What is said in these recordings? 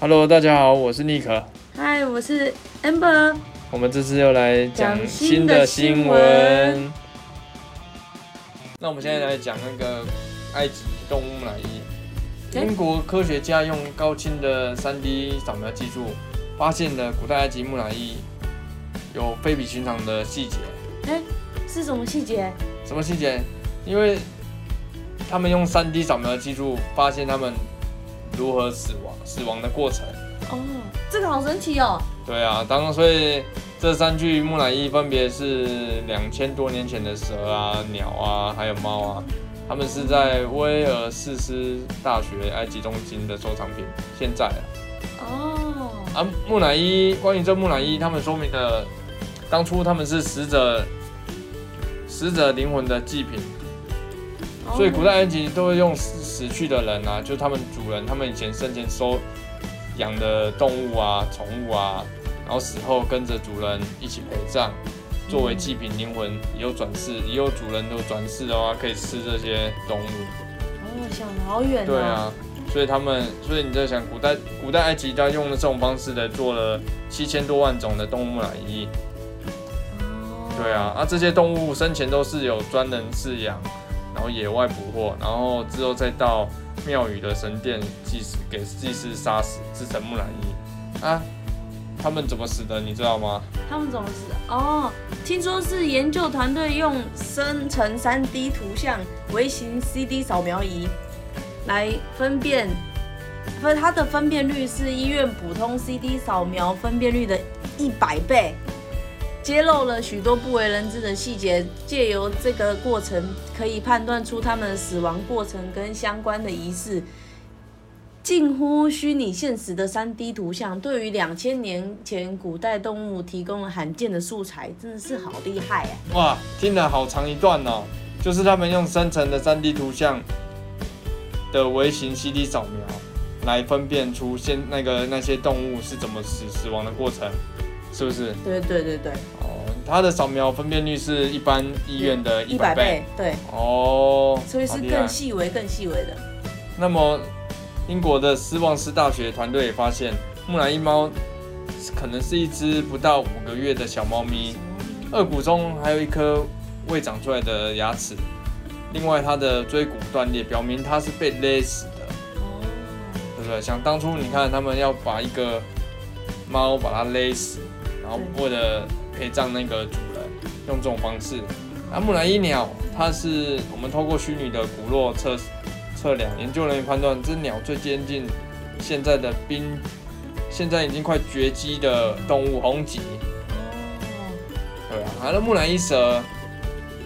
Hello，大家好，我是尼克。嗨，我是 Amber。我们这次又来讲讲新新的的新闻。那我们现在来讲那个埃及动物木乃伊。英国科学家用高清的 3D 扫描技术，发现了古代埃及木乃伊有非比寻常的细节。哎，是什么细节？什么细节？因为他们用 3D 扫描技术发现他们如何死亡、死亡的过程。哦，这个好神奇哦。对啊，当所以这三具木乃伊分别是两千多年前的蛇啊、鸟啊，还有猫啊，他们是在威尔士斯大学埃及中心的收藏品。现在啊，哦，啊木乃伊，关于这木乃伊，他们说明了当初他们是死者死者灵魂的祭品，哦所以古代埃及都会用死死去的人啊，就他们主人，他们以前生前收养的动物啊、宠物啊，然后死后跟着主人一起陪葬，作为祭品灵魂，也有转世，也有主人有转世的话，可以吃这些动物。哦，想得好远哦。对。啊，所以他们，所以你在想，古代古代埃及他用了这种方式来做了七千多万种的动物木乃伊。哦。对啊，啊这些动物生前都是有专人饲养，然后野外捕获，然后之后再到庙宇的神殿祭祀，给祭司杀死，制成木乃伊。啊，他们怎么死的，你知道吗？他们怎么死的？哦，听说是研究团队用生成 3D 图像微型 CD 扫描仪来分辨，分它的分辨率是医院普通 CD 扫描分辨率的一百倍，揭露了许多不为人知的细节。借由这个过程，可以判断出他们的死亡过程跟相关的仪式。近乎虚拟现实的 3D 图像，对于两千年前古代动物提供了罕见的素材，真的是好厉害啊！哇，听了好长一段哦，就是他们用生成的 3D 图像的微型 CD 扫描，来分辨出现那个那些动物是怎么死死亡的过程，是不是？对对对对，哦，它的扫描分辨率是一般医院的一一百百倍。倍，对，哦，所以是更细微、更细微的。那么，英国的斯旺斯大学团队也发现，木乃伊猫可能是一只不到五个月的小猫咪，颚骨中还有一颗未长出来的牙齿。另外，它的椎骨断裂，表明它是被勒死的，哦，对不对？想当初，你看他们要把一个猫把它勒死，然后为了陪葬那个主人，用这种方式。那，木乃伊鸟，它是我们透过虚拟的骨络测测量，研究人员判断，这鸟最接近现在的濒，现在已经快绝迹的动物红棘。哦，对啊，还有木乃伊蛇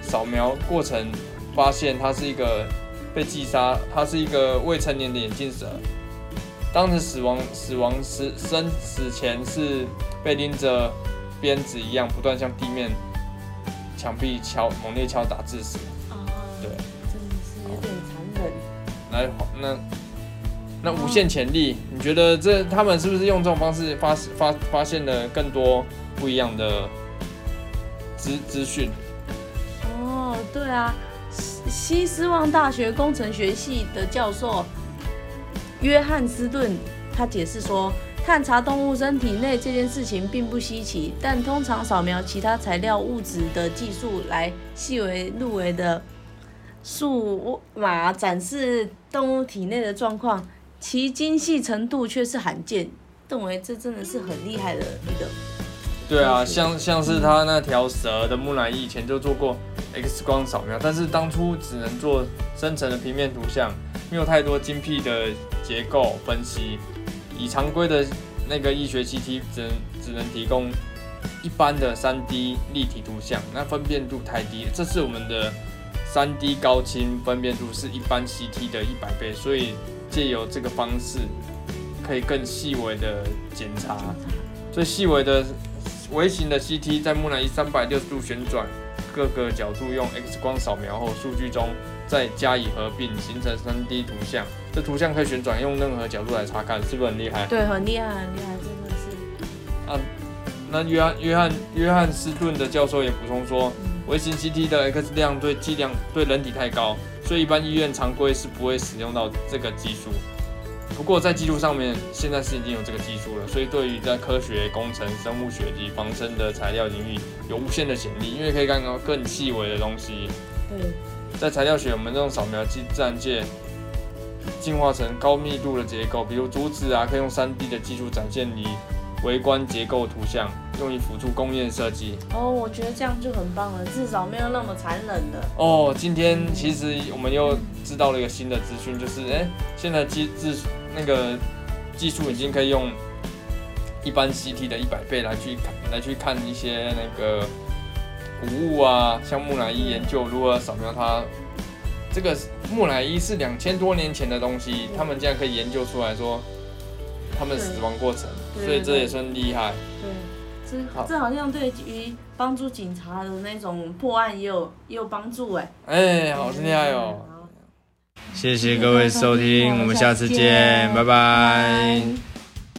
扫描过程发现它是一个被击杀，它是一个未成年的眼镜蛇。当时死亡死亡时生死前是被拎着鞭子一样不断向地面墙壁敲猛烈敲打致死。哦，对，真的是有点残忍。来，那那无限潜力，你觉得这他们是不是用这种方式发发发现了更多不一样的资资讯？哦，对啊，西西斯旺大学工程学系的教授约翰斯顿，他解释说，探查动物身体内这件事情并不稀奇，但通常扫描其他材料物质的技术来细微入微的数码展示动物体内的状况，其精细程度却是罕见。认为这真的是很厉害的一个，对啊，像像是他那条蛇的木乃伊，以前就做过 X 光扫描，但是当初只能做深层的平面图像，没有太多精辟的结构分析。以常规的那个医学 CT 只能只能提供一般的 3D 立体图像，那分辨度太低。这是我们的 3D 高清分辨度是一般 CT 的一百倍，所以借由这个方式，可以更细微的检查。最细微的微型的 CT 在木乃伊三百六十度旋转，各个角度用 X 光扫描后，数据中再加以合并，形成 3D 图像。这图像可以旋转，用任何角度来查看，是不是很厉害？对，很厉害，很厉害，真的是。那约翰约翰约翰斯顿的教授也补充说，微型 CT 的 X 量对剂量对人体太高，所以一般医院常规是不会使用到这个技术。不过在技术上面，现在是已经有这个技术了，所以对于在科学、工程、生物学及防身的材料领域有无限的潜力，因为可以看到更细微的东西。对，在材料学，我们这种扫描机自然界进化成高密度的结构，比如竹子啊，可以用 3D 的技术展现你微观结构图像，用于辅助工业设计。哦，我觉得这样就很棒了，至少没有那么残忍的。哦，今天其实我们又知道了一个新的资讯，就是哎、现在技技那个技术已经可以用一般 CT 的一百倍来去看来去看一些那个古物啊，像木乃伊研究如何扫描它。这个木乃伊是两千多年前的东西，他们竟然可以研究出来说他们死亡过程，所以这也算厉害。对，好这这好像对于帮助警察的那种破案也有也有帮助哎。哎、好厉害哦！好谢谢各位收听，我们下次见，拜拜。